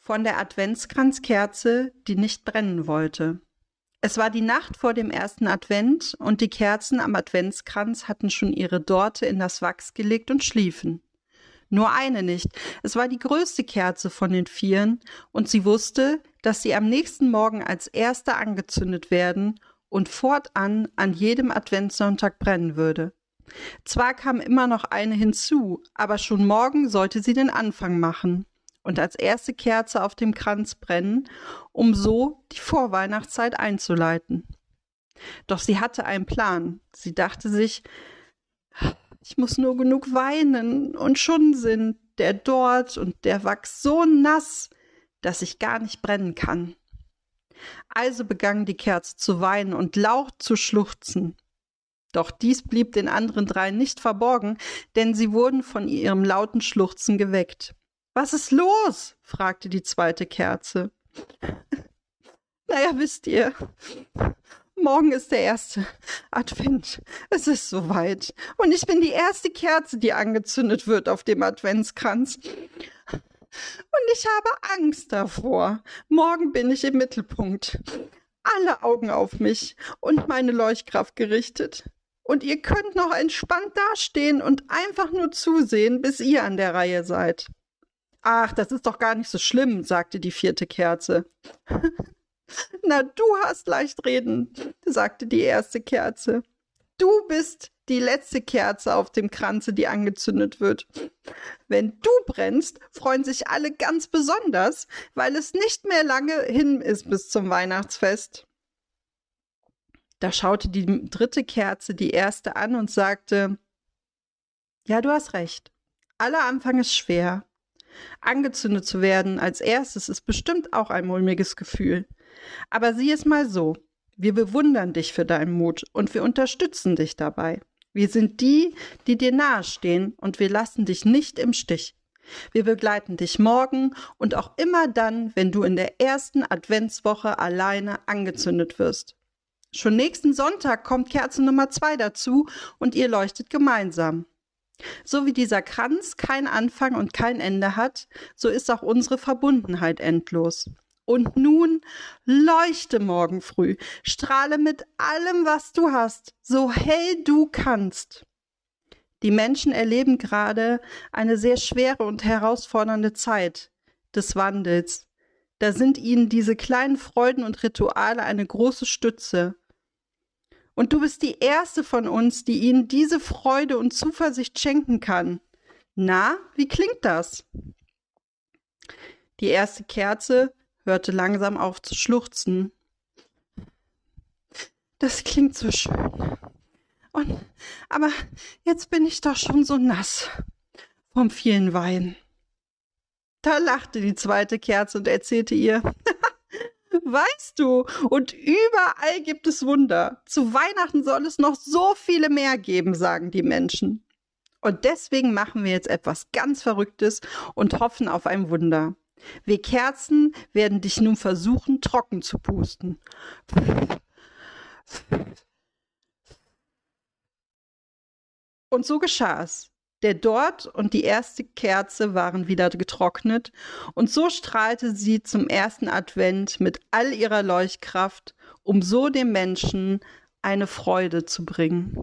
von der Adventskranzkerze, die nicht brennen wollte. Es war die Nacht vor dem ersten Advent und die Kerzen am Adventskranz hatten schon ihre Dorte in das Wachs gelegt und schliefen. Nur eine nicht. Es war die größte Kerze von den vieren und sie wusste, dass sie am nächsten Morgen als erste angezündet werden und fortan an jedem Adventssonntag brennen würde. Zwar kam immer noch eine hinzu, aber schon morgen sollte sie den Anfang machen und als erste Kerze auf dem Kranz brennen, um so die Vorweihnachtszeit einzuleiten. Doch sie hatte einen Plan. Sie dachte sich, ich muss nur genug weinen und schon sind der dort und der Wachs so nass, dass ich gar nicht brennen kann. Also begann die Kerze zu weinen und laut zu schluchzen. Doch dies blieb den anderen dreien nicht verborgen, denn sie wurden von ihrem lauten Schluchzen geweckt. Was ist los? fragte die zweite Kerze. naja, wisst ihr, morgen ist der erste Advent. Es ist soweit. Und ich bin die erste Kerze, die angezündet wird auf dem Adventskranz. Und ich habe Angst davor. Morgen bin ich im Mittelpunkt. Alle Augen auf mich und meine Leuchtkraft gerichtet. Und ihr könnt noch entspannt dastehen und einfach nur zusehen, bis ihr an der Reihe seid. Ach, das ist doch gar nicht so schlimm, sagte die vierte Kerze. Na, du hast leicht reden, sagte die erste Kerze. Du bist die letzte Kerze auf dem Kranze, die angezündet wird. Wenn du brennst, freuen sich alle ganz besonders, weil es nicht mehr lange hin ist bis zum Weihnachtsfest. Da schaute die dritte Kerze die erste an und sagte, ja, du hast recht. Aller Anfang ist schwer. Angezündet zu werden als erstes ist bestimmt auch ein mulmiges Gefühl. Aber sieh es mal so. Wir bewundern dich für deinen Mut und wir unterstützen dich dabei. Wir sind die, die dir nahestehen und wir lassen dich nicht im Stich. Wir begleiten dich morgen und auch immer dann, wenn du in der ersten Adventswoche alleine angezündet wirst. Schon nächsten Sonntag kommt Kerze Nummer zwei dazu und ihr leuchtet gemeinsam. So wie dieser Kranz kein Anfang und kein Ende hat, so ist auch unsere Verbundenheit endlos. Und nun leuchte morgen früh, strahle mit allem, was du hast, so hell du kannst. Die Menschen erleben gerade eine sehr schwere und herausfordernde Zeit des Wandels. Da sind ihnen diese kleinen Freuden und Rituale eine große Stütze. Und du bist die erste von uns, die ihnen diese Freude und Zuversicht schenken kann. Na, wie klingt das? Die erste Kerze hörte langsam auf zu schluchzen. Das klingt so schön. Und, aber jetzt bin ich doch schon so nass vom vielen Wein. Da lachte die zweite Kerze und erzählte ihr, Weißt du, und überall gibt es Wunder. Zu Weihnachten soll es noch so viele mehr geben, sagen die Menschen. Und deswegen machen wir jetzt etwas ganz Verrücktes und hoffen auf ein Wunder. Wir Kerzen werden dich nun versuchen, trocken zu pusten. Und so geschah es. Der Dort und die erste Kerze waren wieder getrocknet, und so strahlte sie zum ersten Advent mit all ihrer Leuchtkraft, um so dem Menschen eine Freude zu bringen.